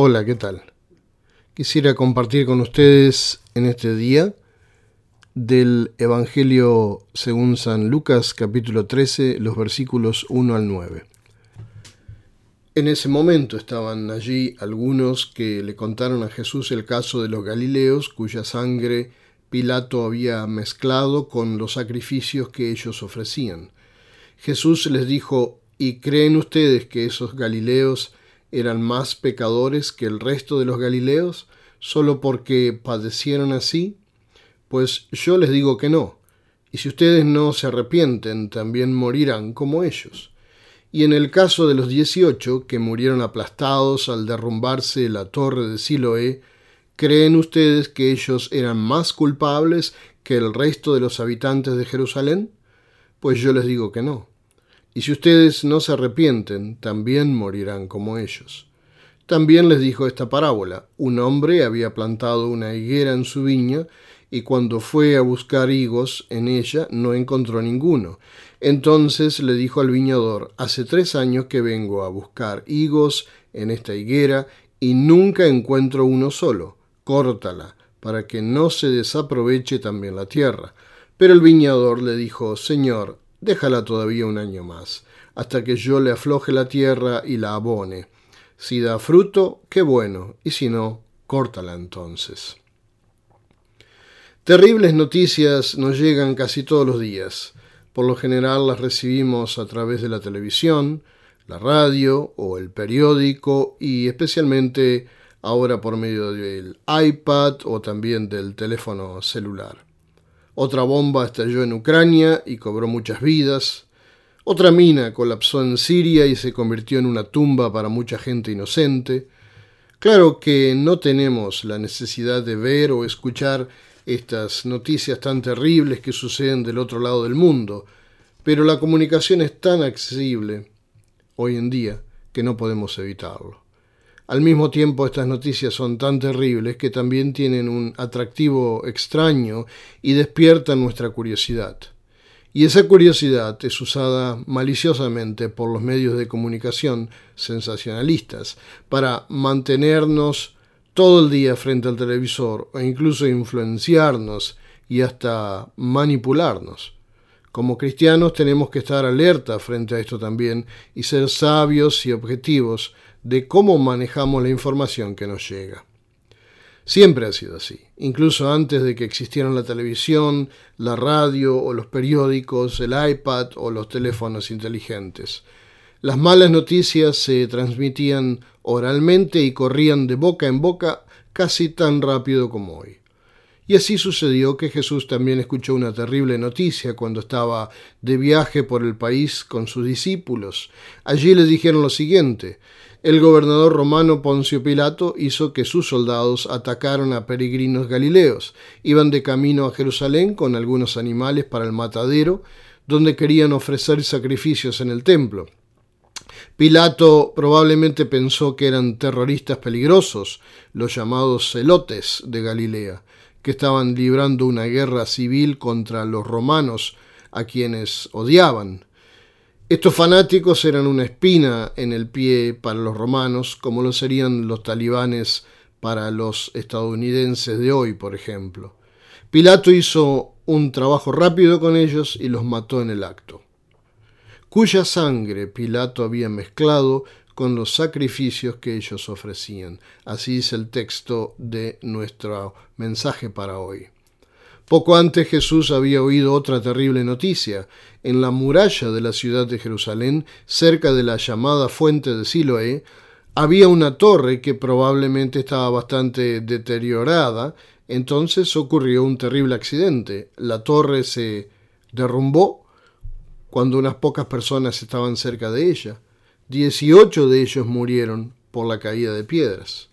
Hola, ¿qué tal? Quisiera compartir con ustedes en este día del Evangelio según San Lucas capítulo 13, los versículos 1 al 9. En ese momento estaban allí algunos que le contaron a Jesús el caso de los Galileos cuya sangre Pilato había mezclado con los sacrificios que ellos ofrecían. Jesús les dijo, ¿y creen ustedes que esos Galileos eran más pecadores que el resto de los Galileos solo porque padecieron así? Pues yo les digo que no, y si ustedes no se arrepienten, también morirán como ellos. Y en el caso de los dieciocho que murieron aplastados al derrumbarse la torre de Siloé, ¿creen ustedes que ellos eran más culpables que el resto de los habitantes de Jerusalén? Pues yo les digo que no. Y si ustedes no se arrepienten, también morirán como ellos. También les dijo esta parábola. Un hombre había plantado una higuera en su viña, y cuando fue a buscar higos en ella no encontró ninguno. Entonces le dijo al viñador, hace tres años que vengo a buscar higos en esta higuera, y nunca encuentro uno solo. Córtala, para que no se desaproveche también la tierra. Pero el viñador le dijo, Señor, déjala todavía un año más, hasta que yo le afloje la tierra y la abone. Si da fruto, qué bueno, y si no, córtala entonces. Terribles noticias nos llegan casi todos los días. Por lo general las recibimos a través de la televisión, la radio o el periódico y especialmente ahora por medio del iPad o también del teléfono celular. Otra bomba estalló en Ucrania y cobró muchas vidas. Otra mina colapsó en Siria y se convirtió en una tumba para mucha gente inocente. Claro que no tenemos la necesidad de ver o escuchar estas noticias tan terribles que suceden del otro lado del mundo, pero la comunicación es tan accesible hoy en día que no podemos evitarlo. Al mismo tiempo, estas noticias son tan terribles que también tienen un atractivo extraño y despiertan nuestra curiosidad. Y esa curiosidad es usada maliciosamente por los medios de comunicación sensacionalistas para mantenernos todo el día frente al televisor o incluso influenciarnos y hasta manipularnos. Como cristianos tenemos que estar alerta frente a esto también y ser sabios y objetivos de cómo manejamos la información que nos llega. Siempre ha sido así, incluso antes de que existieran la televisión, la radio o los periódicos, el iPad o los teléfonos inteligentes. Las malas noticias se transmitían oralmente y corrían de boca en boca casi tan rápido como hoy. Y así sucedió que Jesús también escuchó una terrible noticia cuando estaba de viaje por el país con sus discípulos. Allí le dijeron lo siguiente, el gobernador romano Poncio Pilato hizo que sus soldados atacaran a peregrinos galileos. Iban de camino a Jerusalén con algunos animales para el matadero, donde querían ofrecer sacrificios en el templo. Pilato probablemente pensó que eran terroristas peligrosos, los llamados celotes de Galilea, que estaban librando una guerra civil contra los romanos, a quienes odiaban. Estos fanáticos eran una espina en el pie para los romanos, como lo serían los talibanes para los estadounidenses de hoy, por ejemplo. Pilato hizo un trabajo rápido con ellos y los mató en el acto. Cuya sangre Pilato había mezclado con los sacrificios que ellos ofrecían. Así es el texto de nuestro mensaje para hoy. Poco antes Jesús había oído otra terrible noticia. En la muralla de la ciudad de Jerusalén, cerca de la llamada fuente de Siloé, había una torre que probablemente estaba bastante deteriorada. Entonces ocurrió un terrible accidente. La torre se derrumbó cuando unas pocas personas estaban cerca de ella. Dieciocho de ellos murieron por la caída de piedras.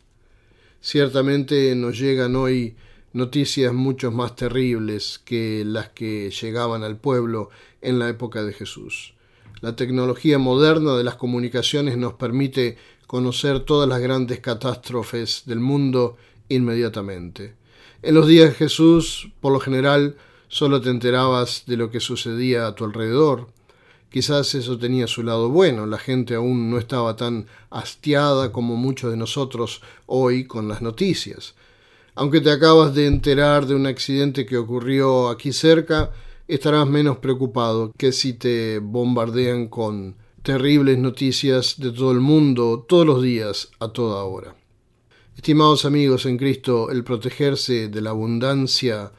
Ciertamente nos llegan hoy noticias mucho más terribles que las que llegaban al pueblo en la época de Jesús. La tecnología moderna de las comunicaciones nos permite conocer todas las grandes catástrofes del mundo inmediatamente. En los días de Jesús, por lo general, solo te enterabas de lo que sucedía a tu alrededor, Quizás eso tenía su lado bueno, la gente aún no estaba tan hastiada como muchos de nosotros hoy con las noticias. Aunque te acabas de enterar de un accidente que ocurrió aquí cerca, estarás menos preocupado que si te bombardean con terribles noticias de todo el mundo todos los días a toda hora. Estimados amigos en Cristo, el protegerse de la abundancia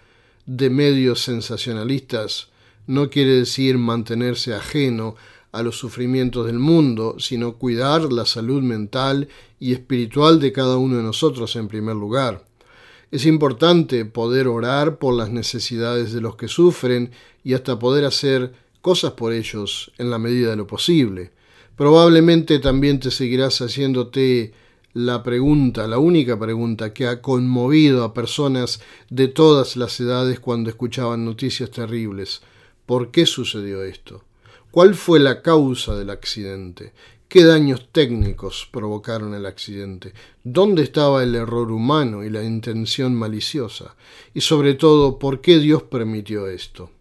de medios sensacionalistas no quiere decir mantenerse ajeno a los sufrimientos del mundo, sino cuidar la salud mental y espiritual de cada uno de nosotros en primer lugar. Es importante poder orar por las necesidades de los que sufren y hasta poder hacer cosas por ellos en la medida de lo posible. Probablemente también te seguirás haciéndote la pregunta, la única pregunta que ha conmovido a personas de todas las edades cuando escuchaban noticias terribles. ¿Por qué sucedió esto? ¿Cuál fue la causa del accidente? ¿Qué daños técnicos provocaron el accidente? ¿Dónde estaba el error humano y la intención maliciosa? Y sobre todo, ¿por qué Dios permitió esto?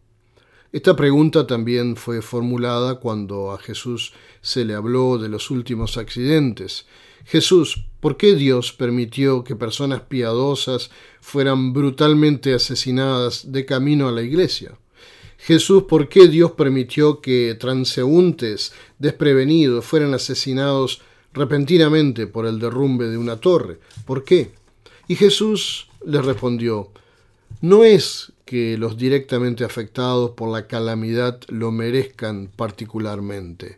Esta pregunta también fue formulada cuando a Jesús se le habló de los últimos accidentes. Jesús, ¿por qué Dios permitió que personas piadosas fueran brutalmente asesinadas de camino a la iglesia? Jesús, ¿por qué Dios permitió que transeúntes desprevenidos fueran asesinados repentinamente por el derrumbe de una torre? ¿Por qué? Y Jesús les respondió, no es que los directamente afectados por la calamidad lo merezcan particularmente.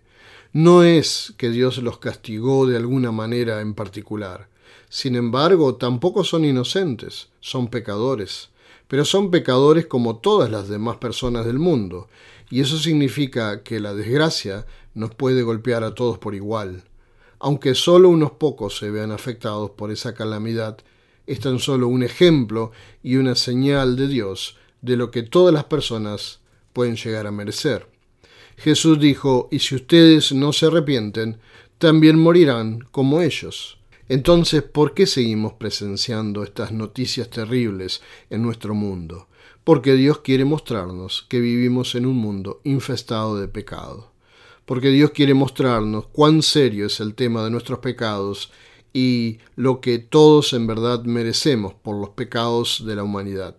No es que Dios los castigó de alguna manera en particular. Sin embargo, tampoco son inocentes, son pecadores pero son pecadores como todas las demás personas del mundo, y eso significa que la desgracia nos puede golpear a todos por igual. Aunque solo unos pocos se vean afectados por esa calamidad, es tan solo un ejemplo y una señal de Dios de lo que todas las personas pueden llegar a merecer. Jesús dijo, y si ustedes no se arrepienten, también morirán como ellos. Entonces, ¿por qué seguimos presenciando estas noticias terribles en nuestro mundo? Porque Dios quiere mostrarnos que vivimos en un mundo infestado de pecado. Porque Dios quiere mostrarnos cuán serio es el tema de nuestros pecados y lo que todos en verdad merecemos por los pecados de la humanidad.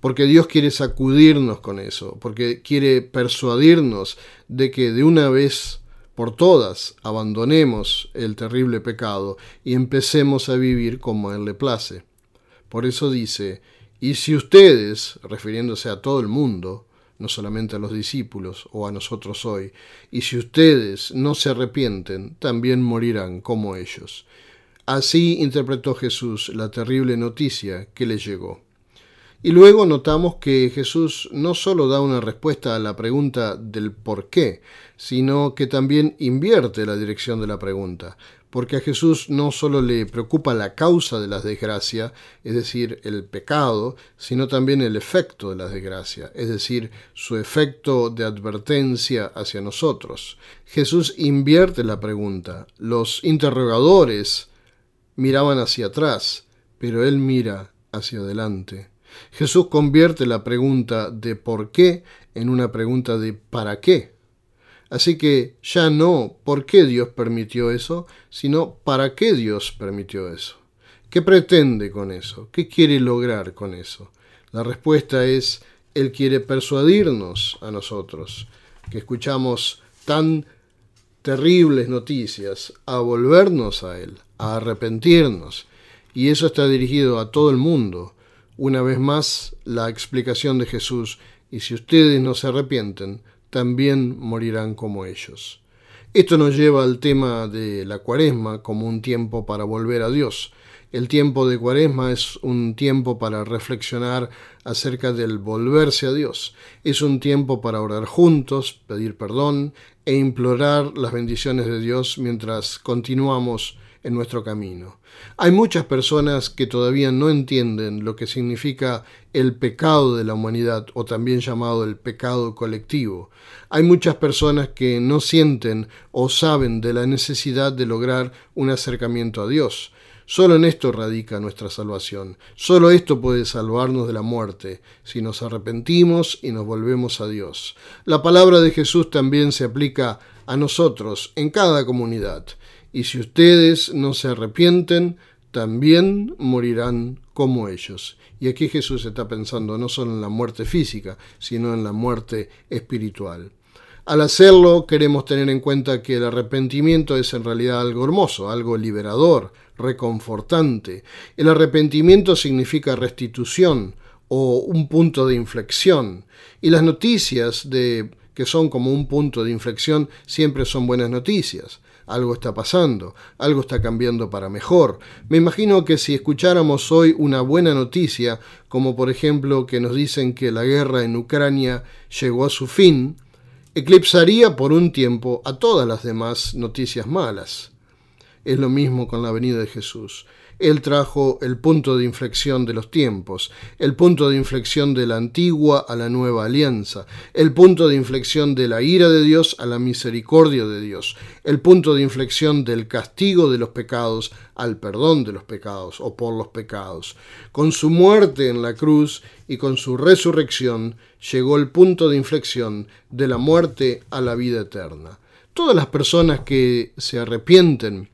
Porque Dios quiere sacudirnos con eso, porque quiere persuadirnos de que de una vez por todas abandonemos el terrible pecado y empecemos a vivir como Él le place. Por eso dice, y si ustedes, refiriéndose a todo el mundo, no solamente a los discípulos o a nosotros hoy, y si ustedes no se arrepienten, también morirán como ellos. Así interpretó Jesús la terrible noticia que le llegó. Y luego notamos que Jesús no solo da una respuesta a la pregunta del por qué, sino que también invierte la dirección de la pregunta, porque a Jesús no solo le preocupa la causa de la desgracia, es decir, el pecado, sino también el efecto de la desgracia, es decir, su efecto de advertencia hacia nosotros. Jesús invierte la pregunta. Los interrogadores miraban hacia atrás, pero él mira hacia adelante. Jesús convierte la pregunta de por qué en una pregunta de para qué. Así que ya no por qué Dios permitió eso, sino para qué Dios permitió eso. ¿Qué pretende con eso? ¿Qué quiere lograr con eso? La respuesta es, Él quiere persuadirnos a nosotros, que escuchamos tan terribles noticias, a volvernos a Él, a arrepentirnos. Y eso está dirigido a todo el mundo, una vez más, la explicación de Jesús, y si ustedes no se arrepienten, también morirán como ellos. Esto nos lleva al tema de la cuaresma como un tiempo para volver a Dios. El tiempo de cuaresma es un tiempo para reflexionar acerca del volverse a Dios. Es un tiempo para orar juntos, pedir perdón e implorar las bendiciones de Dios mientras continuamos en nuestro camino. Hay muchas personas que todavía no entienden lo que significa el pecado de la humanidad o también llamado el pecado colectivo. Hay muchas personas que no sienten o saben de la necesidad de lograr un acercamiento a Dios. Solo en esto radica nuestra salvación. Solo esto puede salvarnos de la muerte, si nos arrepentimos y nos volvemos a Dios. La palabra de Jesús también se aplica a nosotros en cada comunidad. Y si ustedes no se arrepienten, también morirán como ellos. Y aquí Jesús está pensando no solo en la muerte física, sino en la muerte espiritual. Al hacerlo, queremos tener en cuenta que el arrepentimiento es en realidad algo hermoso, algo liberador, reconfortante. El arrepentimiento significa restitución o un punto de inflexión. Y las noticias de que son como un punto de inflexión siempre son buenas noticias. Algo está pasando, algo está cambiando para mejor. Me imagino que si escucháramos hoy una buena noticia, como por ejemplo que nos dicen que la guerra en Ucrania llegó a su fin, eclipsaría por un tiempo a todas las demás noticias malas. Es lo mismo con la venida de Jesús. Él trajo el punto de inflexión de los tiempos, el punto de inflexión de la antigua a la nueva alianza, el punto de inflexión de la ira de Dios a la misericordia de Dios, el punto de inflexión del castigo de los pecados al perdón de los pecados o por los pecados. Con su muerte en la cruz y con su resurrección llegó el punto de inflexión de la muerte a la vida eterna. Todas las personas que se arrepienten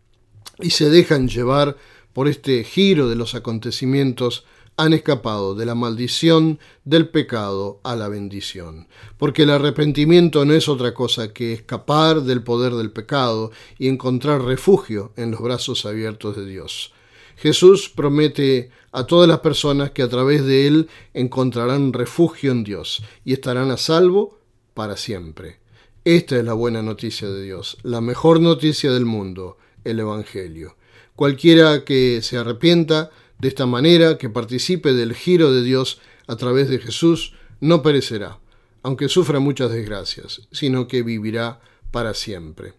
y se dejan llevar por este giro de los acontecimientos, han escapado de la maldición del pecado a la bendición, porque el arrepentimiento no es otra cosa que escapar del poder del pecado y encontrar refugio en los brazos abiertos de Dios. Jesús promete a todas las personas que a través de Él encontrarán refugio en Dios y estarán a salvo para siempre. Esta es la buena noticia de Dios, la mejor noticia del mundo, el Evangelio. Cualquiera que se arrepienta de esta manera, que participe del giro de Dios a través de Jesús, no perecerá, aunque sufra muchas desgracias, sino que vivirá para siempre.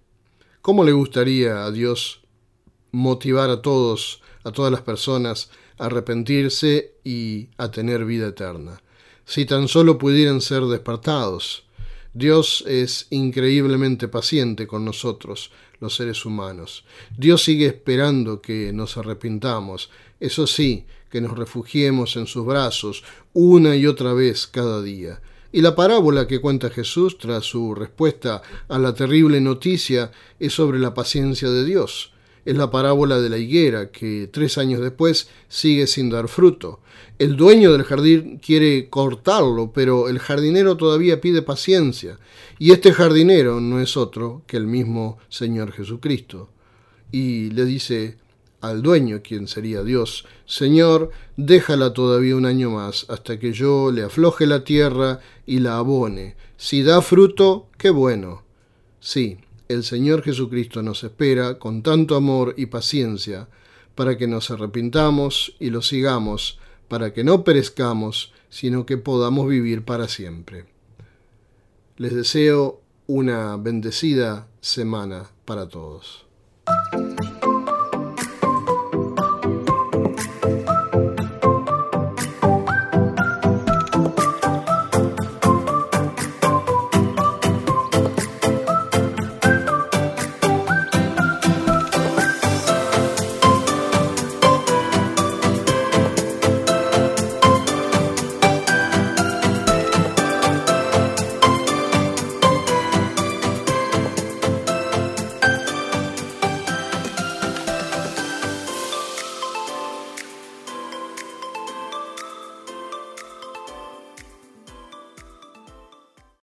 ¿Cómo le gustaría a Dios motivar a todos, a todas las personas, a arrepentirse y a tener vida eterna? Si tan solo pudieran ser despertados. Dios es increíblemente paciente con nosotros, los seres humanos. Dios sigue esperando que nos arrepintamos, eso sí, que nos refugiemos en sus brazos una y otra vez cada día. Y la parábola que cuenta Jesús tras su respuesta a la terrible noticia es sobre la paciencia de Dios. Es la parábola de la higuera que tres años después sigue sin dar fruto. El dueño del jardín quiere cortarlo, pero el jardinero todavía pide paciencia. Y este jardinero no es otro que el mismo Señor Jesucristo. Y le dice al dueño, quien sería Dios, Señor, déjala todavía un año más, hasta que yo le afloje la tierra y la abone. Si da fruto, qué bueno. Sí, el Señor Jesucristo nos espera con tanto amor y paciencia para que nos arrepintamos y lo sigamos, para que no perezcamos, sino que podamos vivir para siempre. Les deseo una bendecida semana para todos.